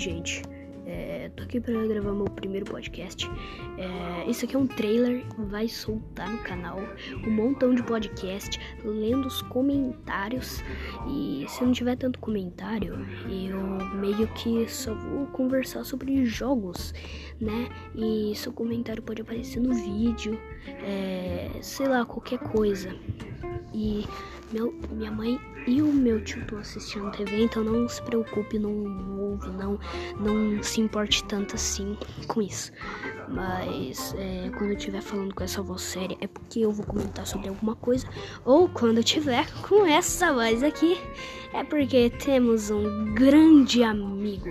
gente. É, tô aqui para gravar meu primeiro podcast. É, isso aqui é um trailer, vai soltar no canal um montão de podcast, lendo os comentários. E se não tiver tanto comentário, eu meio que só vou conversar sobre jogos, né? E seu comentário pode aparecer no vídeo, é, sei lá, qualquer coisa. E meu, minha mãe e o meu tio estão assistindo TV, então não se preocupe, não, ouve, não, não se importe tanto assim com isso. Mas é, quando eu estiver falando com essa voz séria, é porque eu vou comentar sobre alguma coisa. Ou quando eu tiver com essa voz aqui, é porque temos um grande amigo.